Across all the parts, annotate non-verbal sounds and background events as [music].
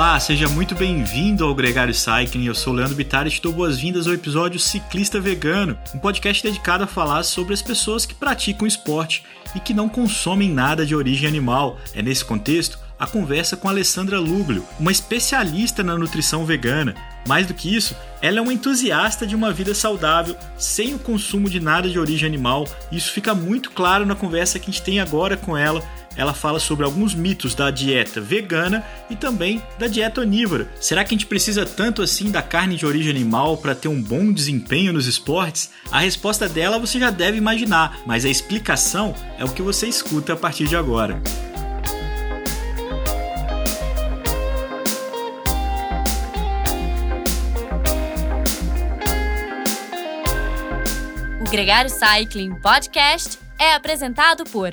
Olá, seja muito bem-vindo ao Gregário Cycling. Eu sou Leandro Bittar e te dou boas-vindas ao episódio Ciclista Vegano, um podcast dedicado a falar sobre as pessoas que praticam esporte e que não consomem nada de origem animal. É nesse contexto a conversa com Alessandra Luglio, uma especialista na nutrição vegana. Mais do que isso, ela é uma entusiasta de uma vida saudável, sem o consumo de nada de origem animal. Isso fica muito claro na conversa que a gente tem agora com ela ela fala sobre alguns mitos da dieta vegana e também da dieta onívora. Será que a gente precisa tanto assim da carne de origem animal para ter um bom desempenho nos esportes? A resposta dela você já deve imaginar, mas a explicação é o que você escuta a partir de agora. O Gregário Cycling Podcast é apresentado por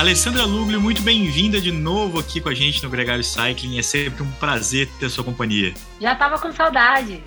Alessandra Luglio, muito bem-vinda de novo aqui com a gente no Gregário Cycling. É sempre um prazer ter sua companhia. Já tava com saudade.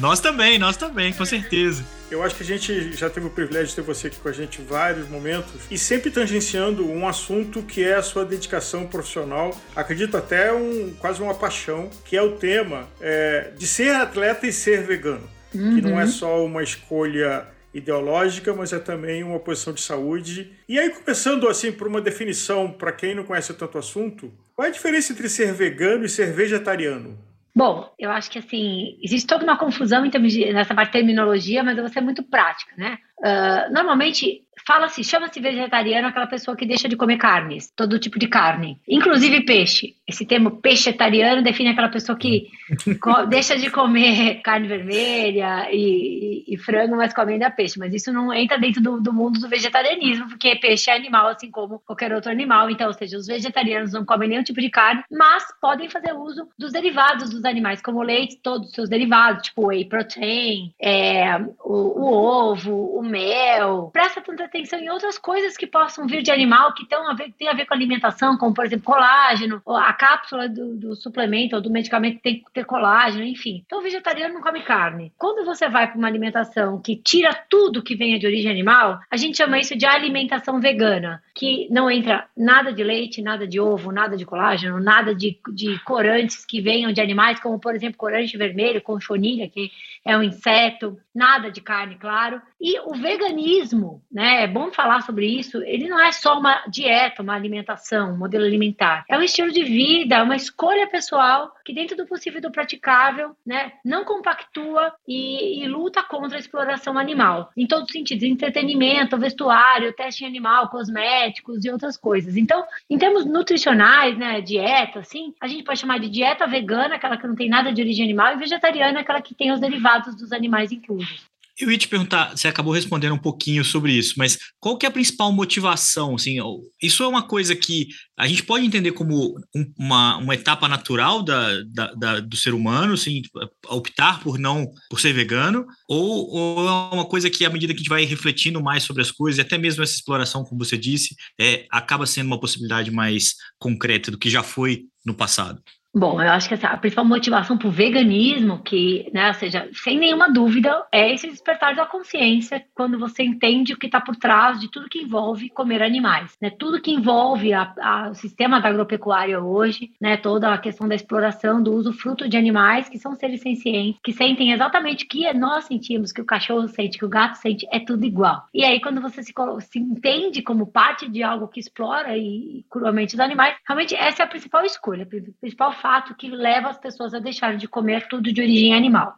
nós também, nós também, com certeza. Eu acho que a gente já teve o privilégio de ter você aqui com a gente em vários momentos e sempre tangenciando um assunto que é a sua dedicação profissional, acredito até um quase uma paixão, que é o tema é, de ser atleta e ser vegano, uhum. que não é uhum. só uma escolha ideológica, mas é também uma posição de saúde. E aí, começando assim por uma definição, para quem não conhece tanto assunto, qual é a diferença entre ser vegano e ser vegetariano? Bom, eu acho que assim, existe toda uma confusão em termos de, nessa parte de terminologia, mas eu vou ser muito prática, né? Uh, normalmente, fala-se, chama-se vegetariano aquela pessoa que deixa de comer carnes, todo tipo de carne, inclusive peixe. Esse termo peixetariano define aquela pessoa que [laughs] deixa de comer carne vermelha e, e, e, frango, mas come ainda peixe. Mas isso não entra dentro do, do, mundo do vegetarianismo, porque peixe é animal, assim como qualquer outro animal. Então, ou seja, os vegetarianos não comem nenhum tipo de carne, mas podem fazer uso dos derivados dos animais, como o leite, todos os seus derivados, tipo whey protein, é, o, o ovo, o mel. Presta tanta atenção em outras coisas que possam vir de animal que a ver, tem a ver com alimentação, como, por exemplo, colágeno, a cápsula do, do suplemento ou do medicamento tem que ter colágeno, enfim. Então, o vegetariano não come carne. Quando você vai para uma alimentação que tira tudo que venha de origem animal, a gente chama isso de alimentação vegana, que não entra nada de leite, nada de ovo, nada de colágeno, nada de, de corantes que venham de animais, como, por exemplo, corante vermelho, conchonilha, que é um inseto, nada de carne, claro. E o veganismo, né, é bom falar sobre isso, ele não é só uma dieta, uma alimentação, um modelo alimentar. É um estilo de vida, uma escolha pessoal que dentro do possível e do praticável, né, não compactua e, e luta contra a exploração animal. Em todos os sentidos, entretenimento, vestuário, teste em animal, cosméticos e outras coisas. Então, em termos nutricionais, né, dieta, assim, a gente pode chamar de dieta vegana, aquela que não tem nada de origem animal, e vegetariana, aquela que tem os derivados dos animais inclusos. Eu ia te perguntar, você acabou respondendo um pouquinho sobre isso, mas qual que é a principal motivação? Assim, isso é uma coisa que a gente pode entender como uma, uma etapa natural da, da, da, do ser humano, assim, optar por não por ser vegano, ou, ou, é uma coisa que à medida que a gente vai refletindo mais sobre as coisas, e até mesmo essa exploração, como você disse, é, acaba sendo uma possibilidade mais concreta do que já foi no passado? Bom, eu acho que essa, a principal motivação para o veganismo, que, né, ou seja, sem nenhuma dúvida, é esse despertar da consciência quando você entende o que está por trás de tudo que envolve comer animais. Né? Tudo que envolve a, a, o sistema da agropecuária hoje, né, toda a questão da exploração, do uso fruto de animais, que são seres sencientes, que sentem exatamente o que nós sentimos, que o cachorro sente, que o gato sente, é tudo igual. E aí, quando você se, se entende como parte de algo que explora e, e cruamente os animais, realmente essa é a principal escolha, a principal fato que leva as pessoas a deixarem de comer tudo de origem animal.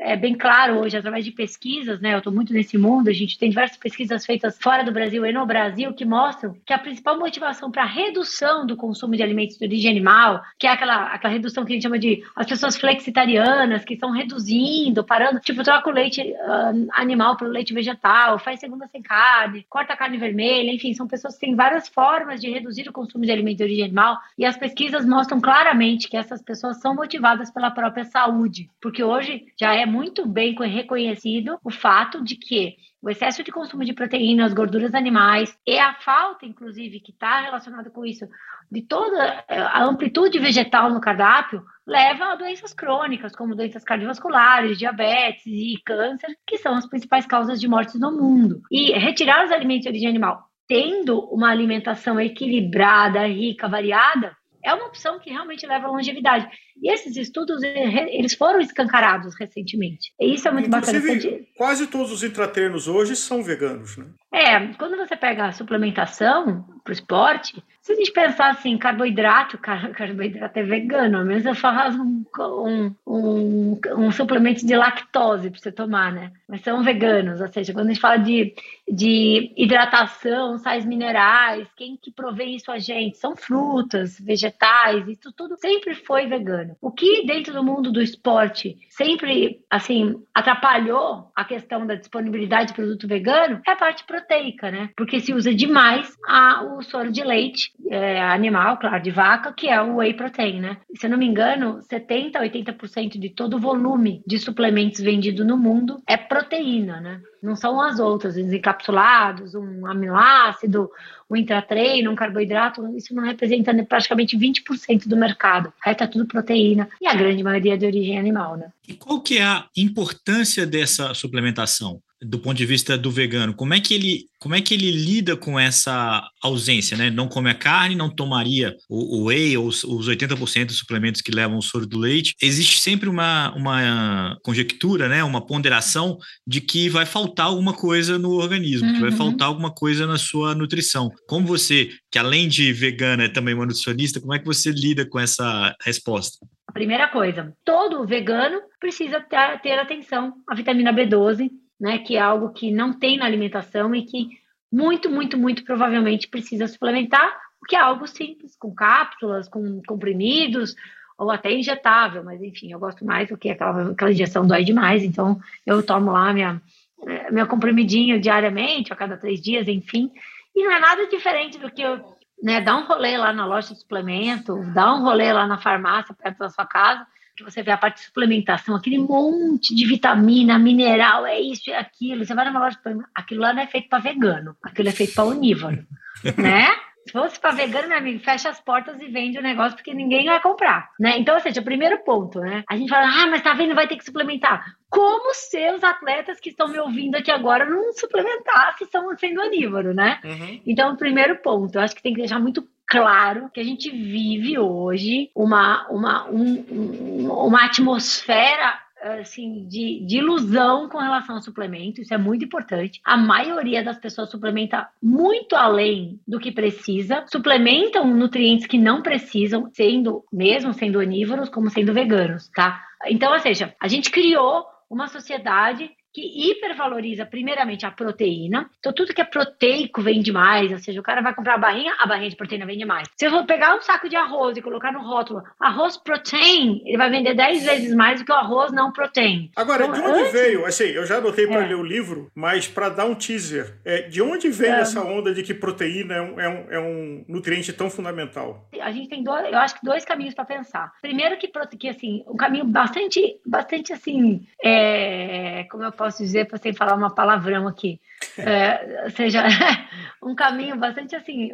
É bem claro hoje, através de pesquisas, né? Eu estou muito nesse mundo, a gente tem diversas pesquisas feitas fora do Brasil e no Brasil que mostram que a principal motivação para a redução do consumo de alimentos de origem animal, que é aquela, aquela redução que a gente chama de as pessoas flexitarianas, que estão reduzindo, parando, tipo, troca o leite uh, animal pelo leite vegetal, faz segunda sem carne, corta a carne vermelha, enfim, são pessoas que têm várias formas de reduzir o consumo de alimentos de origem animal e as pesquisas mostram claramente que essas pessoas são motivadas pela própria saúde, porque hoje já é muito bem reconhecido o fato de que o excesso de consumo de proteínas, gorduras animais e a falta, inclusive, que está relacionada com isso, de toda a amplitude vegetal no cardápio, leva a doenças crônicas, como doenças cardiovasculares, diabetes e câncer, que são as principais causas de mortes no mundo. E retirar os alimentos de origem animal, tendo uma alimentação equilibrada, rica, variada, é uma opção que realmente leva à longevidade. E esses estudos, eles foram escancarados recentemente. E isso é muito Inclusive, bacana. Quase todos os intratreinos hoje são veganos, né? É, quando você pega a suplementação para o esporte, se a gente pensar assim, carboidrato, [laughs] car carboidrato é vegano, ao menos eu faço um, um, um, um suplemento de lactose para você tomar, né? Mas são veganos, ou seja, quando a gente fala de, de hidratação, sais minerais, quem que provê isso a gente? São frutas, vegetais, isso tudo sempre foi vegano. O que dentro do mundo do esporte sempre, assim, atrapalhou a questão da disponibilidade de produto vegano é a parte proteica, né? Porque se usa demais a, o soro de leite é, animal, claro, de vaca, que é o whey protein, né? Se eu não me engano, 70% a 80% de todo o volume de suplementos vendido no mundo é proteína, né? Não são as outras, os encapsulados, um aminoácido, um intratreino, um carboidrato, isso não representa praticamente 20% do mercado. Aí tá tudo proteína e a grande maioria é de origem animal, né? E qual que é a importância dessa suplementação? Do ponto de vista do vegano, como é que ele, como é que ele lida com essa ausência, né? Não come a carne, não tomaria o, o whey ou os, os 80% dos suplementos que levam o soro do leite. Existe sempre uma, uma conjectura, né? Uma ponderação de que vai faltar alguma coisa no organismo, uhum. que vai uhum. faltar alguma coisa na sua nutrição. Como você, que além de vegana é também uma nutricionista, como é que você lida com essa resposta? A primeira coisa, todo vegano precisa ter, ter atenção à vitamina B12, né, que é algo que não tem na alimentação e que muito, muito, muito provavelmente precisa suplementar, o que é algo simples, com cápsulas, com comprimidos, ou até injetável, mas enfim, eu gosto mais do que aquela, aquela injeção dói demais, então eu tomo lá minha, eh, meu comprimidinho diariamente, a cada três dias, enfim, e não é nada diferente do que eu né, um rolê lá na loja de suplemento, dar um rolê lá na farmácia perto da sua casa, que você vê a parte de suplementação, aquele monte de vitamina, mineral, é isso, é aquilo. Você vai numa loja de aquilo lá não é feito para vegano, aquilo é feito para onívoro, [laughs] né? Se fosse para vegano, meu amigo, fecha as portas e vende o negócio porque ninguém vai comprar, né? Então, ou seja, o primeiro ponto, né? A gente fala, ah, mas tá vendo, vai ter que suplementar. Como se os atletas que estão me ouvindo aqui agora não suplementar se estão sendo onívoro, né? Uhum. Então, o primeiro ponto, eu acho que tem que deixar muito claro que a gente vive hoje uma, uma, um, uma atmosfera assim, de, de, ilusão com relação ao suplemento, isso é muito importante. A maioria das pessoas suplementa muito além do que precisa, suplementam nutrientes que não precisam, sendo, mesmo sendo onívoros, como sendo veganos, tá? Então, ou seja, a gente criou uma sociedade que hipervaloriza primeiramente a proteína. Então, tudo que é proteico vende mais, ou seja, o cara vai comprar a barrinha, a barrinha de proteína vende mais. Se eu for pegar um saco de arroz e colocar no rótulo arroz protein, ele vai vender 10 vezes mais do que o arroz não protein. Agora, então, de onde antes... veio? Assim, eu já anotei para é. ler o livro, mas para dar um teaser, é, de onde veio é. essa onda de que proteína é um, é, um, é um nutriente tão fundamental? A gente tem dois, eu acho que dois caminhos para pensar. Primeiro que, que assim, um caminho bastante, bastante assim, é, como eu posso dizer, para sem falar uma palavrão aqui. [laughs] É, ou seja, [laughs] um caminho bastante assim,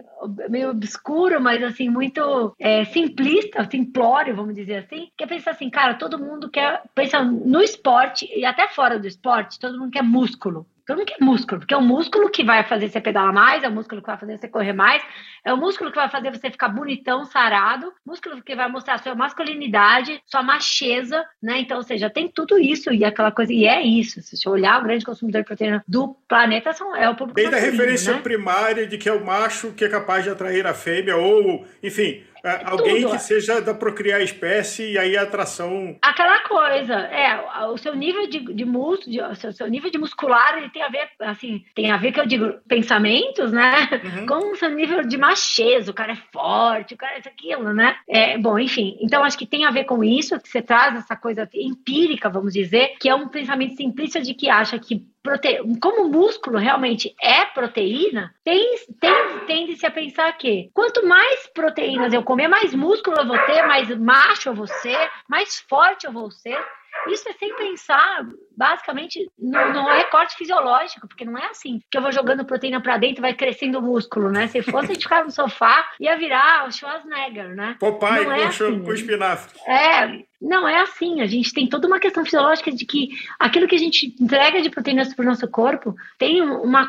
meio obscuro, mas assim, muito é, simplista, simplório, vamos dizer assim, que é pensar assim, cara, todo mundo quer, pensa no esporte e até fora do esporte, todo mundo quer músculo. Todo mundo quer músculo, porque é o músculo que vai fazer você pedalar mais, é o músculo que vai fazer você correr mais, é o músculo que vai fazer você ficar bonitão, sarado, músculo que vai mostrar sua masculinidade, sua macheza, né? Então, ou seja, tem tudo isso e aquela coisa, e é isso. Se você olhar o grande consumidor de proteína do planeta, são, é o público Desde a referência né? primária de que é o macho que é capaz de atrair a fêmea, ou, enfim, é, alguém tudo. que seja da procriar espécie e aí a atração. Aquela coisa, é, o seu nível de, de músculo, o seu, seu, nível de muscular, ele tem a ver, assim, tem a ver que eu digo pensamentos, né? Uhum. Com o seu nível de macheza, o cara é forte, o cara é isso, aquilo, né? É, bom, enfim, então acho que tem a ver com isso, que você traz essa coisa empírica, vamos dizer, que é um pensamento simplista de que acha que prote... como o músculo realmente é proteína, tem, tem, tende-se a pensar que quanto mais proteínas eu comer, mais músculo eu vou ter, mais macho eu vou ser, mais forte eu vou ser. Isso é sem pensar, basicamente, no, no recorte fisiológico, porque não é assim que eu vou jogando proteína para dentro e vai crescendo o músculo, né? Se fosse a gente ficar no sofá, ia virar o Schwarzenegger, né? Papai é com, assim. com espinafre. É, não é assim. A gente tem toda uma questão fisiológica de que aquilo que a gente entrega de proteínas para o nosso corpo tem uma,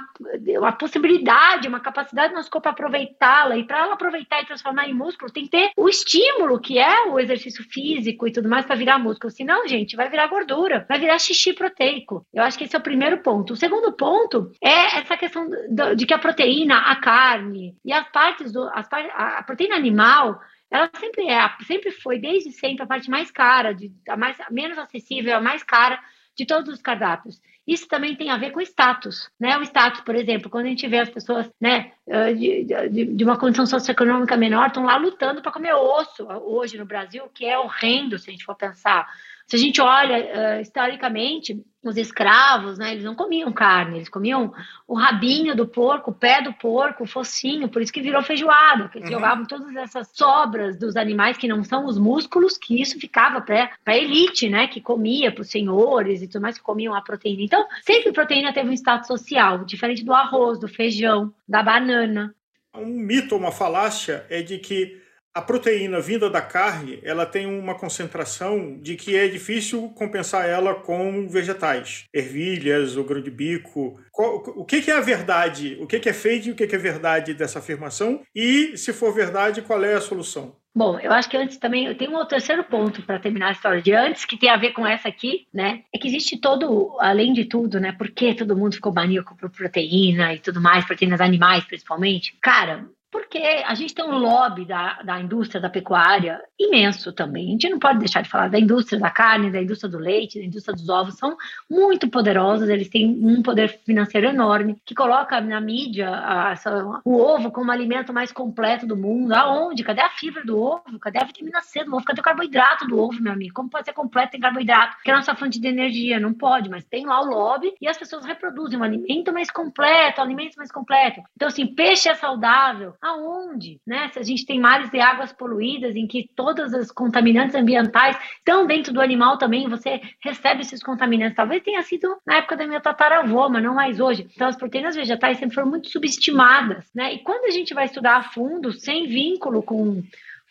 uma possibilidade, uma capacidade do nosso corpo aproveitá-la. E para ela aproveitar e transformar em músculo, tem que ter o estímulo, que é o exercício físico e tudo mais, para virar músculo. Senão, gente, vai virar gordura, vai virar xixi proteico. Eu acho que esse é o primeiro ponto. O segundo ponto é essa questão de que a proteína, a carne e as partes do. As, a proteína animal ela sempre é, sempre foi, desde sempre, a parte mais cara, de, a mais, menos acessível, a mais cara de todos os cardápios. Isso também tem a ver com status, né? O status, por exemplo, quando a gente vê as pessoas, né, de, de, de uma condição socioeconômica menor, estão lá lutando para comer osso hoje no Brasil, que é horrendo se a gente for pensar. Se a gente olha uh, historicamente, os escravos, né, eles não comiam carne, eles comiam o rabinho do porco, o pé do porco, o focinho, por isso que virou feijoada, que eles uhum. jogavam todas essas sobras dos animais que não são os músculos, que isso ficava para a elite, né, que comia, para os senhores e tudo mais, que comiam a proteína. Então, sempre proteína teve um status social, diferente do arroz, do feijão, da banana. Um mito, uma falácia é de que a proteína vinda da carne, ela tem uma concentração de que é difícil compensar ela com vegetais, ervilhas, o grão de bico. O que é a verdade? O que é fake e o que é verdade dessa afirmação? E, se for verdade, qual é a solução? Bom, eu acho que antes também, eu tenho um terceiro ponto para terminar a história de antes, que tem a ver com essa aqui, né? É que existe todo, além de tudo, né? Por que todo mundo ficou maníaco por proteína e tudo mais, proteínas animais principalmente? Cara, porque a gente tem um lobby da, da indústria da pecuária imenso também. A gente não pode deixar de falar da indústria da carne, da indústria do leite, da indústria dos ovos, são muito poderosos, eles têm um poder financeiro enorme, que coloca na mídia a, o ovo como o alimento mais completo do mundo. Aonde? Cadê a fibra do ovo? Cadê a vitamina C do ovo? Cadê o carboidrato do ovo, meu amigo? Como pode ser completo em carboidrato? Que é a nossa fonte de energia, não pode, mas tem lá o lobby e as pessoas reproduzem um alimento mais completo, um alimento mais completo. Então, assim, peixe é saudável, aonde? Né? Se a gente tem mares e águas poluídas em que todas as contaminantes ambientais estão dentro do animal também, você recebe esses contaminantes. Talvez tenha sido na época da minha tataravó, mas não mais hoje. Então, as proteínas vegetais sempre foram muito subestimadas. Né? E quando a gente vai estudar a fundo, sem vínculo com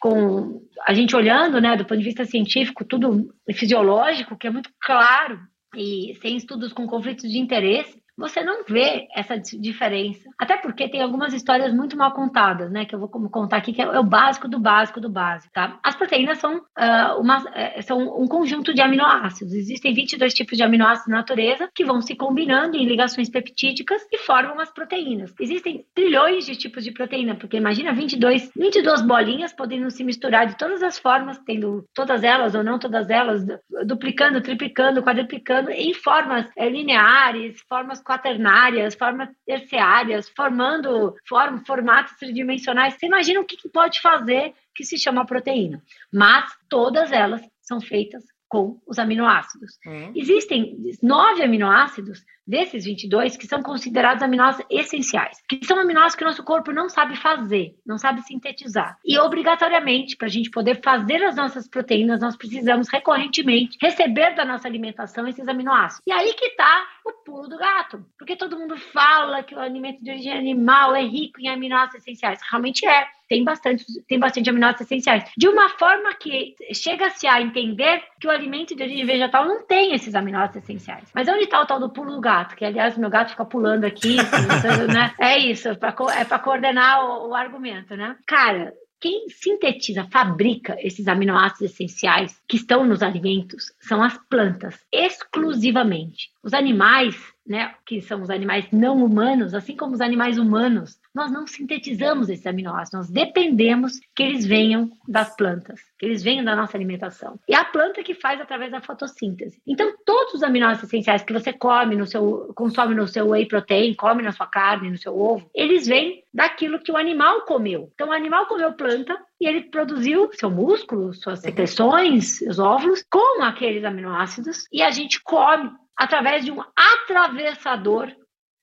com a gente olhando, né, do ponto de vista científico, tudo fisiológico, que é muito claro, e sem estudos com conflitos de interesse, você não vê essa diferença. Até porque tem algumas histórias muito mal contadas, né? Que eu vou contar aqui, que é o básico do básico do básico, tá? As proteínas são, uh, uma, uh, são um conjunto de aminoácidos. Existem 22 tipos de aminoácidos na natureza que vão se combinando em ligações peptídicas e formam as proteínas. Existem trilhões de tipos de proteína, porque imagina 22, 22 bolinhas podendo se misturar de todas as formas, tendo todas elas ou não todas elas, duplicando, triplicando, quadruplicando, em formas é, lineares, formas quaternárias, formas terciárias, formando form, formatos tridimensionais. Você imagina o que, que pode fazer que se chama proteína. Mas todas elas são feitas com os aminoácidos. Uhum. Existem nove aminoácidos desses 22 que são considerados aminoácidos essenciais, que são aminoácidos que o nosso corpo não sabe fazer, não sabe sintetizar. E obrigatoriamente, para a gente poder fazer as nossas proteínas, nós precisamos recorrentemente receber da nossa alimentação esses aminoácidos. E aí que está o pulo do gato, porque todo mundo fala que o alimento de origem animal é rico em aminoácidos essenciais. Realmente é tem bastante, tem bastante aminoácidos essenciais. De uma forma que chega-se a entender que o alimento de origem vegetal não tem esses aminoácidos essenciais. Mas onde está o tal do pulo do gato? Que, aliás, meu gato fica pulando aqui, [laughs] né? É isso, é para coordenar o, o argumento, né? Cara, quem sintetiza, fabrica esses aminoácidos essenciais que estão nos alimentos são as plantas, exclusivamente. Os animais, né, que são os animais não humanos, assim como os animais humanos, nós não sintetizamos esses aminoácidos, nós dependemos que eles venham das plantas, que eles venham da nossa alimentação. E a planta que faz através da fotossíntese. Então, todos os aminoácidos essenciais que você come no seu, consome no seu whey protein, come na sua carne, no seu ovo, eles vêm daquilo que o animal comeu. Então, o animal comeu planta e ele produziu seu músculo, suas secreções, seus óvulos, com aqueles aminoácidos, e a gente come através de um atravessador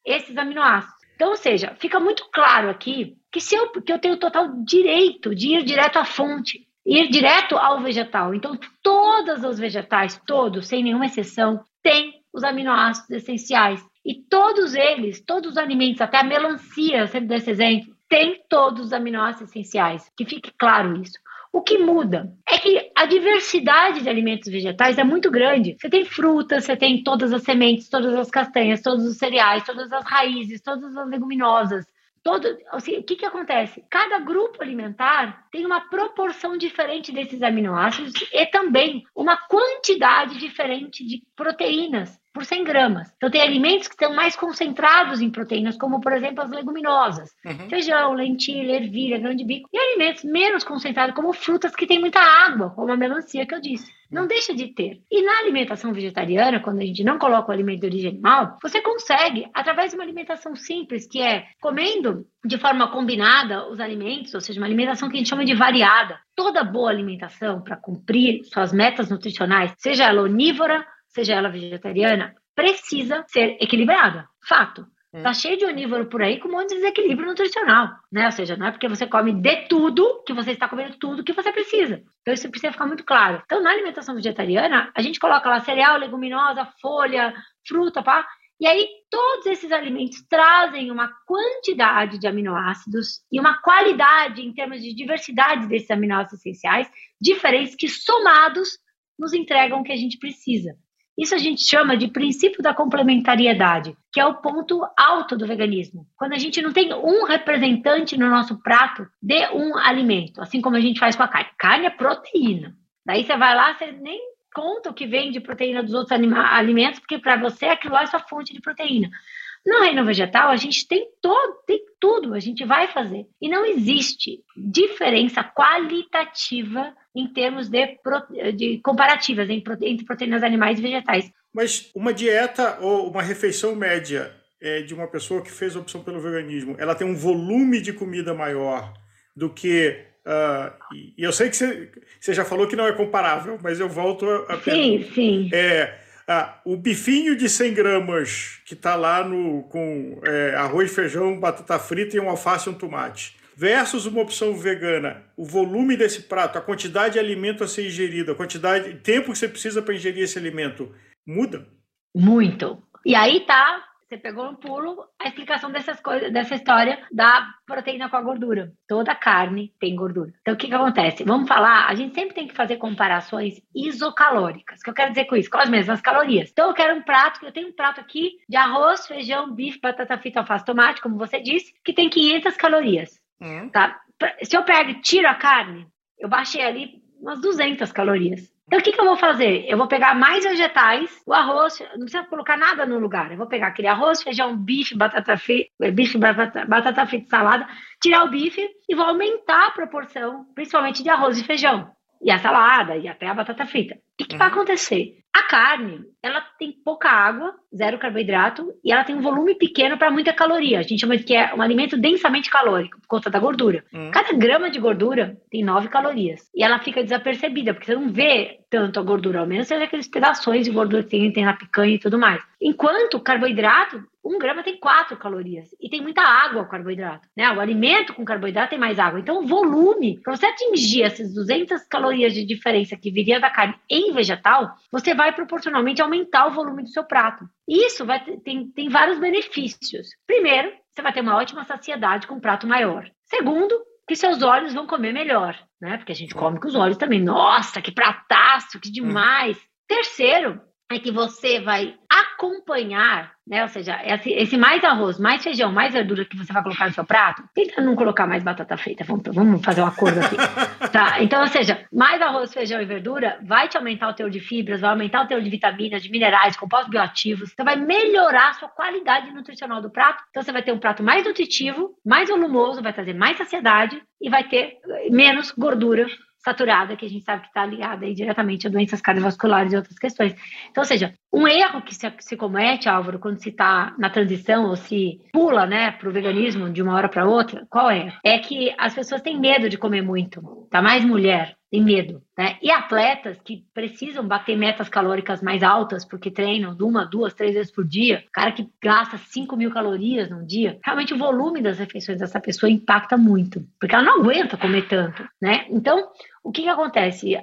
esses aminoácidos. Então, ou seja, fica muito claro aqui que, se eu, que eu tenho total direito de ir direto à fonte, ir direto ao vegetal. Então, todos os vegetais, todos, sem nenhuma exceção, têm os aminoácidos essenciais. E todos eles, todos os alimentos, até a melancia, sempre dou esse exemplo, tem todos os aminoácidos essenciais. Que fique claro isso. O que muda é que a diversidade de alimentos vegetais é muito grande. Você tem frutas, você tem todas as sementes, todas as castanhas, todos os cereais, todas as raízes, todas as leguminosas. Todo, assim, o que, que acontece? Cada grupo alimentar tem uma proporção diferente desses aminoácidos e também uma quantidade diferente de proteínas por 100 gramas. Então, tem alimentos que estão mais concentrados em proteínas, como, por exemplo, as leguminosas. Uhum. Feijão, lentilha, ervilha, grão de bico. E alimentos menos concentrados, como frutas que têm muita água, como a melancia que eu disse. Não deixa de ter. E na alimentação vegetariana, quando a gente não coloca o alimento de origem animal, você consegue, através de uma alimentação simples, que é comendo de forma combinada os alimentos, ou seja, uma alimentação que a gente chama de variada. Toda boa alimentação para cumprir suas metas nutricionais, seja ela onívora, seja ela vegetariana, precisa ser equilibrada. Fato. Hum. Tá cheio de onívoro por aí com um monte de desequilíbrio nutricional, né? Ou seja, não é porque você come de tudo que você está comendo tudo que você precisa. Então isso precisa ficar muito claro. Então na alimentação vegetariana, a gente coloca lá cereal, leguminosa, folha, fruta, pá. E aí todos esses alimentos trazem uma quantidade de aminoácidos e uma qualidade em termos de diversidade desses aminoácidos essenciais diferentes que somados nos entregam o que a gente precisa. Isso a gente chama de princípio da complementariedade, que é o ponto alto do veganismo. Quando a gente não tem um representante no nosso prato de um alimento, assim como a gente faz com a carne. Carne é proteína. Daí você vai lá, você nem conta o que vem de proteína dos outros alimentos, porque para você aquilo lá é sua fonte de proteína. No reino vegetal, a gente tem todo, tem tudo, a gente vai fazer. E não existe diferença qualitativa em termos de, de comparativas entre proteínas animais e vegetais. Mas uma dieta ou uma refeição média é, de uma pessoa que fez a opção pelo veganismo, ela tem um volume de comida maior do que Uh, e eu sei que você, você, já falou que não é comparável, mas eu volto a, a Sim, pergunta. sim. É, o bifinho de 100 gramas que está lá no, com é, arroz, feijão, batata frita e um alface e um tomate, versus uma opção vegana, o volume desse prato, a quantidade de alimento a ser ingerido, a quantidade de tempo que você precisa para ingerir esse alimento, muda? Muito. E aí tá você pegou um pulo a explicação dessas coisas, dessa história da proteína com a gordura. Toda carne tem gordura. Então, o que, que acontece? Vamos falar, a gente sempre tem que fazer comparações isocalóricas. O que eu quero dizer com isso? Com as mesmas calorias. Então, eu quero um prato, eu tenho um prato aqui de arroz, feijão, bife, batata frita, alface, tomate, como você disse, que tem 500 calorias. Hum. Tá? Se eu pego tiro a carne, eu baixei ali umas 200 calorias. Então, o que, que eu vou fazer? Eu vou pegar mais vegetais, o arroz, não precisa colocar nada no lugar. Eu vou pegar aquele arroz, feijão, bife, batata frita, bife, batata, batata frita, salada, tirar o bife e vou aumentar a proporção, principalmente de arroz e feijão. E a salada, e até a batata frita. O que, uhum. vai acontecer? A carne, ela tem pouca água, zero carboidrato, e ela tem um volume pequeno para muita caloria. A gente chama de que é um alimento densamente calórico, por conta da gordura. Hum. Cada grama de gordura tem 9 calorias. E ela fica desapercebida, porque você não vê tanto a gordura, ao menos seja aqueles pedaços de gordura que tem, tem na picanha e tudo mais. Enquanto o carboidrato, um grama tem 4 calorias. E tem muita água o carboidrato. Né? O alimento com carboidrato tem mais água. Então, o volume, para você atingir essas 200 calorias de diferença que viria da carne em vegetal, você vai proporcionalmente aumentar o volume do seu prato. Isso vai tem, tem vários benefícios. Primeiro, você vai ter uma ótima saciedade com um prato maior. Segundo, que seus olhos vão comer melhor, né? Porque a gente come com os olhos também. Nossa, que prataço, que demais. Terceiro, é que você vai acompanhar, né? Ou seja, esse, mais arroz, mais feijão, mais verdura que você vai colocar no seu prato, tenta não colocar mais batata frita. Vamos, fazer um acordo aqui. [laughs] tá? Então, ou seja, mais arroz, feijão e verdura vai te aumentar o teor de fibras, vai aumentar o teor de vitaminas, de minerais, compostos bioativos. Então, vai melhorar a sua qualidade nutricional do prato. Então, você vai ter um prato mais nutritivo, mais volumoso, vai trazer mais saciedade e vai ter menos gordura saturada, que a gente sabe que está ligada aí diretamente a doenças cardiovasculares e outras questões. Então, ou seja, um erro que se, se comete, Álvaro, quando se está na transição ou se pula né, para o veganismo de uma hora para outra, qual é? É que as pessoas têm medo de comer muito, tá mais mulher, tem medo. Né? E atletas que precisam bater metas calóricas mais altas, porque treinam uma, duas, três vezes por dia, cara que gasta 5 mil calorias num dia, realmente o volume das refeições dessa pessoa impacta muito, porque ela não aguenta comer tanto, né? Então, o que, que acontece?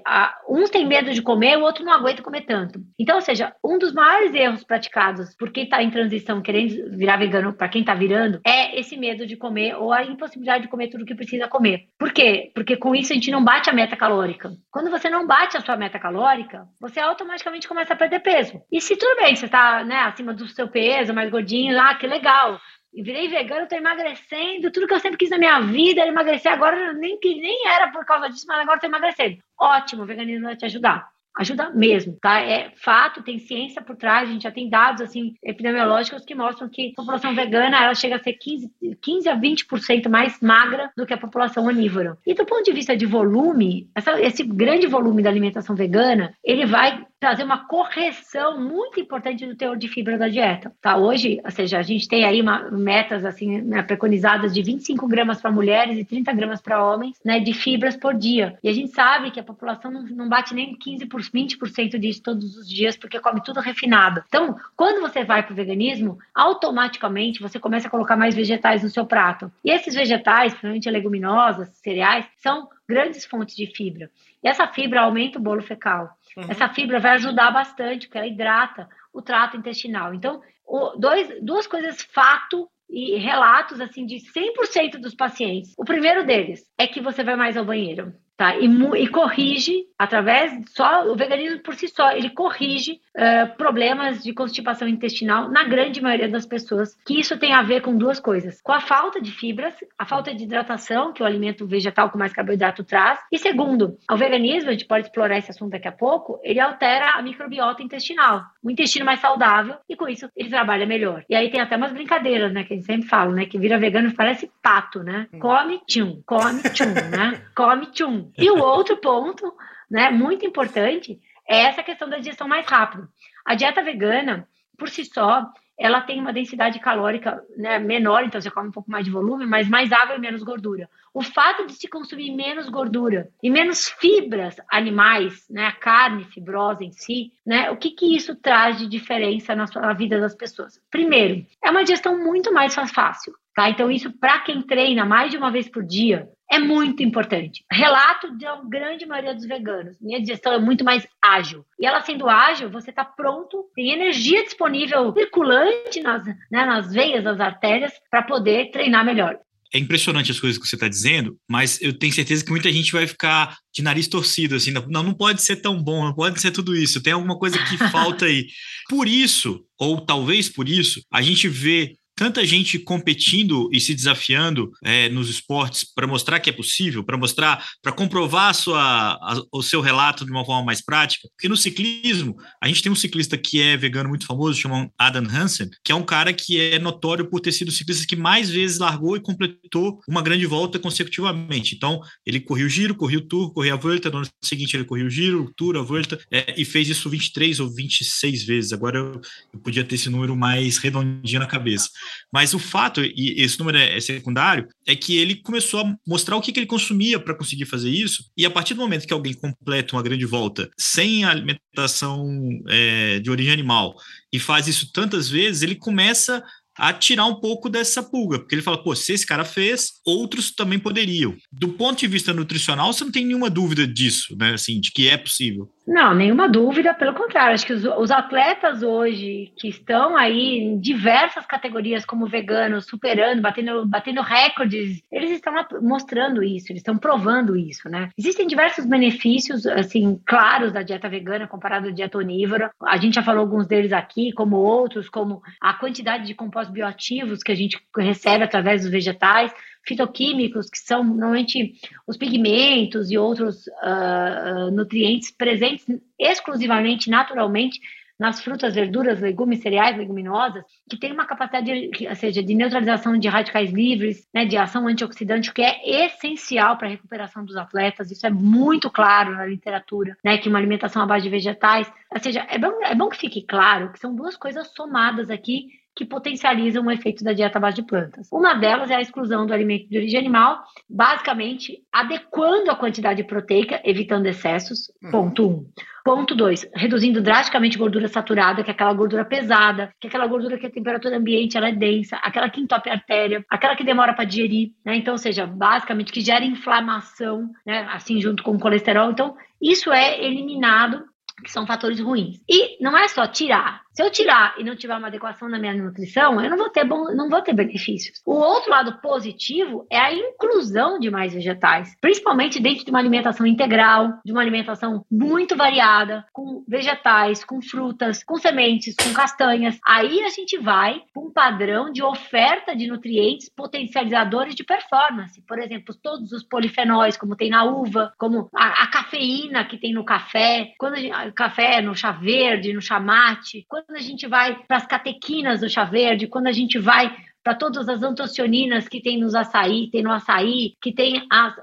uns têm medo de comer, o outro não aguenta comer tanto. Então, ou seja, um dos maiores erros praticados por quem está em transição, querendo virar vegano, para quem está virando, é esse medo de comer ou a impossibilidade de comer tudo que precisa comer. Por quê? Porque com isso a gente não bate a meta calórica. Quando você não bate a sua meta calórica, você automaticamente começa a perder peso. E se tudo bem, você está né, acima do seu peso, mais gordinho, ah, que legal virei vegano, tô emagrecendo, tudo que eu sempre quis na minha vida emagrecer, agora nem que nem era por causa disso, mas agora tô emagrecendo. Ótimo, o veganismo vai te ajudar. Ajuda mesmo, tá? É fato, tem ciência por trás, a gente já tem dados assim epidemiológicos que mostram que a população vegana ela chega a ser 15, 15 a 20% mais magra do que a população onívora. E do ponto de vista de volume, essa, esse grande volume da alimentação vegana, ele vai trazer uma correção muito importante do teor de fibra da dieta, tá? Hoje, ou seja, a gente tem aí uma, metas assim né, preconizadas de 25 gramas para mulheres e 30 gramas para homens, né, de fibras por dia. E a gente sabe que a população não, não bate nem 15 por 20% disso todos os dias porque come tudo refinado. Então, quando você vai para o veganismo, automaticamente você começa a colocar mais vegetais no seu prato. E esses vegetais, principalmente leguminosas, cereais, são grandes fontes de fibra. E essa fibra aumenta o bolo fecal. Uhum. Essa fibra vai ajudar bastante, porque ela hidrata o trato intestinal. Então, o, dois, duas coisas fato e relatos assim de 100% dos pacientes. O primeiro deles é que você vai mais ao banheiro tá? E, e, corrige através só o veganismo por si só ele corrige uh, problemas de constipação intestinal na grande maioria das pessoas. Que isso tem a ver com duas coisas: com a falta de fibras, a falta de hidratação que o alimento vegetal com mais carboidrato traz, e segundo, o veganismo a gente pode explorar esse assunto daqui a pouco. Ele altera a microbiota intestinal, um intestino mais saudável e com isso ele trabalha melhor. E aí tem até umas brincadeiras, né? Que a gente sempre fala, né? Que vira vegano parece pato, né? Hum. Come tchum, come tchum, [laughs] né? Come tchum. E o outro ponto, né, muito importante, é essa questão da digestão mais rápida. A dieta vegana, por si só, ela tem uma densidade calórica né, menor, então você come um pouco mais de volume, mas mais água e menos gordura. O fato de se consumir menos gordura e menos fibras animais, né, a carne fibrosa em si, né, o que, que isso traz de diferença na, sua, na vida das pessoas? Primeiro, é uma digestão muito mais fácil. Tá? Então, isso para quem treina mais de uma vez por dia, é muito importante. Relato da grande maioria dos veganos. Minha digestão é muito mais ágil. E ela sendo ágil, você está pronto, tem energia disponível circulante nas, né, nas veias, nas artérias, para poder treinar melhor. É impressionante as coisas que você está dizendo, mas eu tenho certeza que muita gente vai ficar de nariz torcido, assim, não, não pode ser tão bom, não pode ser tudo isso, tem alguma coisa que falta aí. [laughs] Por isso, ou talvez por isso, a gente vê tanta gente competindo e se desafiando é, nos esportes para mostrar que é possível, para mostrar, para comprovar a sua, a, o seu relato de uma forma mais prática. Porque no ciclismo, a gente tem um ciclista que é vegano muito famoso, chamado Adam Hansen, que é um cara que é notório por ter sido o ciclista que mais vezes largou e completou uma grande volta consecutivamente. Então, ele correu o giro, correu o tour, correu a volta, no ano seguinte ele correu o giro, o tour, a volta, é, e fez isso 23 ou 26 vezes. Agora eu, eu podia ter esse número mais redondinho na cabeça. Mas o fato, e esse número é, é secundário, é que ele começou a mostrar o que, que ele consumia para conseguir fazer isso, e a partir do momento que alguém completa uma grande volta sem alimentação é, de origem animal e faz isso tantas vezes, ele começa a tirar um pouco dessa pulga, porque ele fala, pô, se esse cara fez, outros também poderiam. Do ponto de vista nutricional, você não tem nenhuma dúvida disso, né, assim, de que é possível. Não, nenhuma dúvida, pelo contrário, acho que os, os, atletas hoje que estão aí em diversas categorias como veganos, superando, batendo, batendo recordes, eles estão mostrando isso, eles estão provando isso, né? Existem diversos benefícios, assim, claros da dieta vegana comparado à dieta onívora. A gente já falou alguns deles aqui, como outros, como a quantidade de compostos bioativos que a gente recebe através dos vegetais, fitoquímicos, que são normalmente os pigmentos e outros uh, nutrientes presentes exclusivamente, naturalmente, nas frutas, verduras, legumes, cereais, leguminosas, que tem uma capacidade, de, ou seja, de neutralização de radicais livres, né, de ação antioxidante, que é essencial para a recuperação dos atletas. Isso é muito claro na literatura, né, que uma alimentação à base de vegetais, ou seja, é bom, é bom que fique claro que são duas coisas somadas aqui que potencializam o efeito da dieta à base de plantas. Uma delas é a exclusão do alimento de origem animal, basicamente adequando a quantidade proteica, evitando excessos. Uhum. Ponto 1. Um. Ponto 2, reduzindo drasticamente gordura saturada, que é aquela gordura pesada, que é aquela gordura que a temperatura ambiente ela é densa, aquela que entope a artéria, aquela que demora para digerir, né? Então, ou seja, basicamente que gera inflamação, né? Assim, junto com o colesterol. Então, isso é eliminado que são fatores ruins. E não é só tirar, se eu tirar e não tiver uma adequação na minha nutrição, eu não vou ter bom, não vou ter benefícios. O outro lado positivo é a inclusão de mais vegetais, principalmente dentro de uma alimentação integral, de uma alimentação muito variada, com vegetais, com frutas, com sementes, com castanhas. Aí a gente vai para um padrão de oferta de nutrientes potencializadores de performance. Por exemplo, todos os polifenóis, como tem na uva, como a, a cafeína que tem no café, quando gente, café no chá verde, no chá mate, quando a gente vai para as catequinas do chá verde, quando a gente vai para todas as antocianinas que tem nos açaí, tem no açaí, que tem as,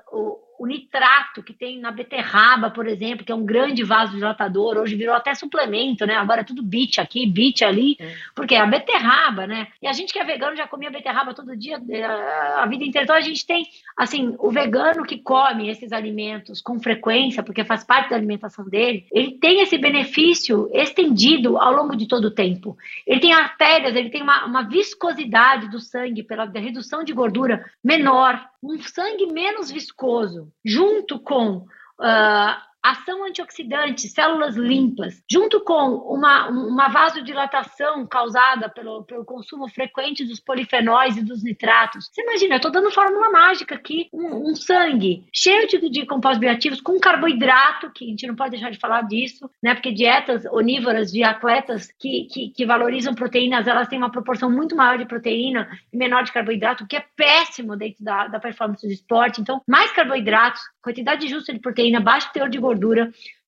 o, nitrato que tem na beterraba, por exemplo, que é um grande vasodilatador, hoje virou até suplemento, né? Agora é tudo bit aqui, bit ali, é. porque é a beterraba, né? E a gente que é vegano já comia beterraba todo dia, eh, a vida inteira. Então a gente tem, assim, o vegano que come esses alimentos com frequência, porque faz parte da alimentação dele, ele tem esse benefício estendido ao longo de todo o tempo. Ele tem artérias, ele tem uma, uma viscosidade do sangue pela redução de gordura menor, um sangue menos viscoso, junto com uh, ação antioxidante, células limpas, junto com uma, uma vasodilatação causada pelo, pelo consumo frequente dos polifenóis e dos nitratos. Você imagina, eu estou dando fórmula mágica aqui, um, um sangue cheio de, de compostos bioativos, com carboidrato, que a gente não pode deixar de falar disso, né? Porque dietas onívoras de atletas que, que, que valorizam proteínas, elas têm uma proporção muito maior de proteína e menor de carboidrato, o que é péssimo dentro da, da performance do esporte. Então, mais carboidratos, quantidade justa de proteína, baixo teor de gordura,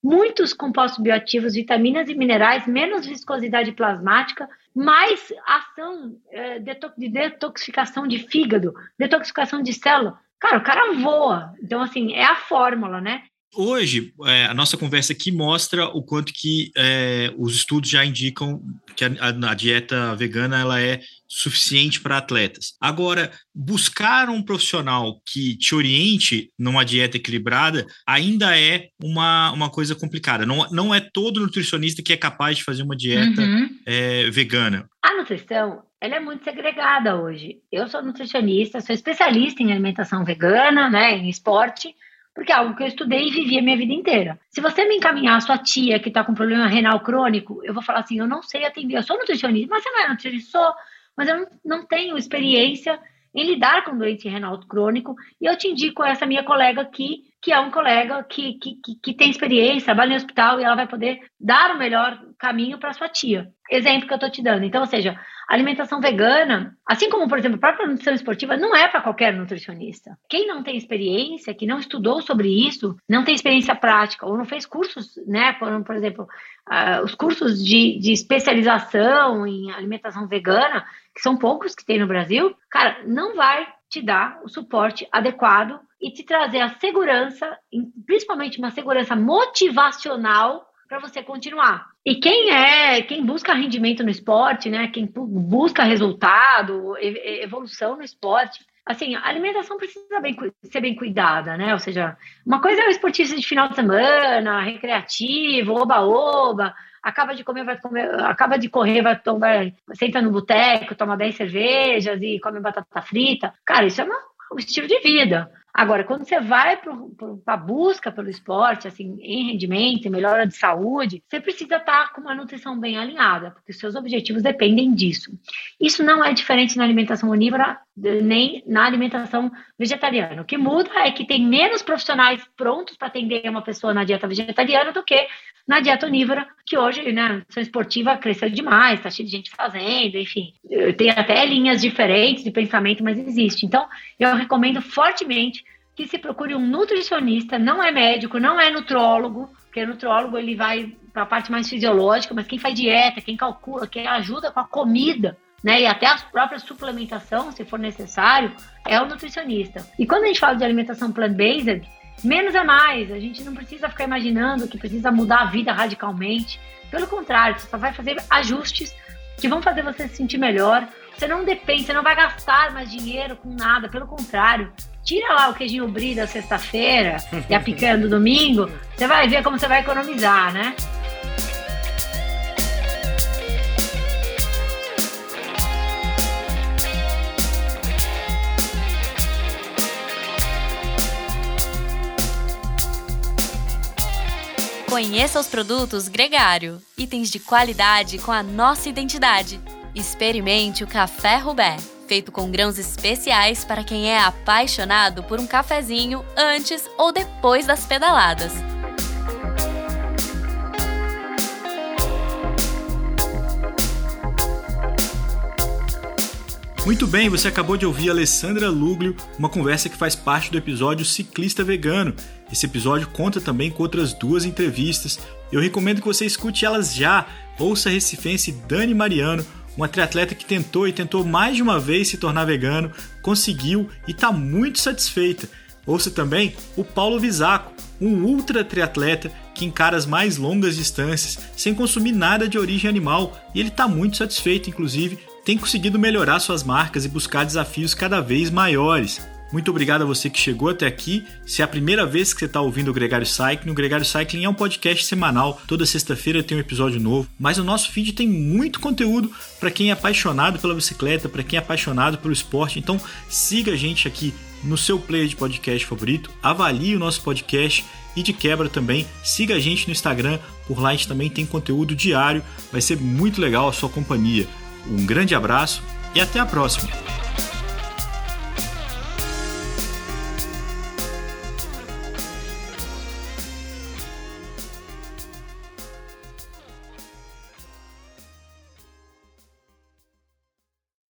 muitos compostos bioativos, vitaminas e minerais, menos viscosidade plasmática, mais ação é, de detoxificação de fígado, detoxificação de célula. Cara, o cara voa. Então, assim, é a fórmula, né? Hoje, é, a nossa conversa aqui mostra o quanto que é, os estudos já indicam que a, a, dieta vegana ela é suficiente para atletas. Agora, buscar um profissional que te oriente numa dieta equilibrada ainda é uma, uma coisa complicada. Não, não é todo nutricionista que é capaz de fazer uma dieta uhum. é, vegana. A nutrição ela é muito segregada hoje. Eu sou nutricionista, sou especialista em alimentação vegana, né, em esporte, porque é algo que eu estudei e vivi a minha vida inteira. Se você me encaminhar a sua tia que está com problema renal crônico, eu vou falar assim: eu não sei atender, eu sou nutricionista, mas você não é nutricionista, sou, mas eu não, tenho experiência em lidar com doente renal crônico, e eu te indico essa minha colega aqui, que é um colega que, que, que, que tem experiência, trabalha no hospital, e ela vai poder dar o melhor caminho para sua tia. Exemplo que eu estou te dando. Então, ou seja, alimentação vegana, assim como, por exemplo, a própria nutrição esportiva, não é para qualquer nutricionista. Quem não tem experiência, que não estudou sobre isso, não tem experiência prática, ou não fez cursos, né, por, por exemplo, uh, os cursos de, de especialização em alimentação vegana, que são poucos que tem no Brasil, cara, não vai te dar o suporte adequado e te trazer a segurança, principalmente uma segurança motivacional para você continuar. E quem é, quem busca rendimento no esporte, né? Quem busca resultado, evolução no esporte, assim, a alimentação precisa bem, ser bem cuidada, né? Ou seja, uma coisa é o esportista de final de semana, recreativo, oba-oba, acaba de comer, vai comer, acaba de correr, vai tomar, senta no boteco, toma 10 cervejas e come batata frita. Cara, isso é uma, um estilo de vida. Agora, quando você vai para a busca pelo esporte, assim, em rendimento, em melhora de saúde, você precisa estar com uma nutrição bem alinhada, porque os seus objetivos dependem disso. Isso não é diferente na alimentação onívora nem na alimentação vegetariana. O que muda é que tem menos profissionais prontos para atender uma pessoa na dieta vegetariana do que na dieta onívora, que hoje, né, a esportiva cresceu demais, está cheio de gente fazendo, enfim. Tem até linhas diferentes de pensamento, mas existe. Então, eu recomendo fortemente que se procure um nutricionista, não é médico, não é nutrólogo, porque o nutrólogo ele vai para a parte mais fisiológica, mas quem faz dieta, quem calcula, quem ajuda com a comida, né, e até a própria suplementação, se for necessário, é o nutricionista. E quando a gente fala de alimentação plant-based, menos é mais. A gente não precisa ficar imaginando que precisa mudar a vida radicalmente. Pelo contrário, você só vai fazer ajustes que vão fazer você se sentir melhor. Você não depende, você não vai gastar mais dinheiro com nada, pelo contrário. Tira lá o queijinho brie da sexta-feira e a picanha do domingo, você vai ver como você vai economizar, né? Conheça os produtos Gregário, itens de qualidade com a nossa identidade. Experimente o Café Rubé, feito com grãos especiais para quem é apaixonado por um cafezinho antes ou depois das pedaladas. Muito bem, você acabou de ouvir Alessandra Luglio, uma conversa que faz parte do episódio Ciclista Vegano. Esse episódio conta também com outras duas entrevistas. Eu recomendo que você escute elas já. Ouça a recifense Dani Mariano, uma triatleta que tentou e tentou mais de uma vez se tornar vegano, conseguiu e está muito satisfeita. Ouça também o Paulo Visaco, um ultra triatleta que encara as mais longas distâncias sem consumir nada de origem animal e ele está muito satisfeito, inclusive, tem conseguido melhorar suas marcas e buscar desafios cada vez maiores. Muito obrigado a você que chegou até aqui. Se é a primeira vez que você está ouvindo o Gregário Cycling, o Gregário Cycling é um podcast semanal. Toda sexta-feira tem um episódio novo. Mas o nosso feed tem muito conteúdo para quem é apaixonado pela bicicleta, para quem é apaixonado pelo esporte. Então siga a gente aqui no seu player de podcast favorito, avalie o nosso podcast e de quebra também siga a gente no Instagram. Por lá a gente também tem conteúdo diário. Vai ser muito legal a sua companhia. Um grande abraço e até a próxima!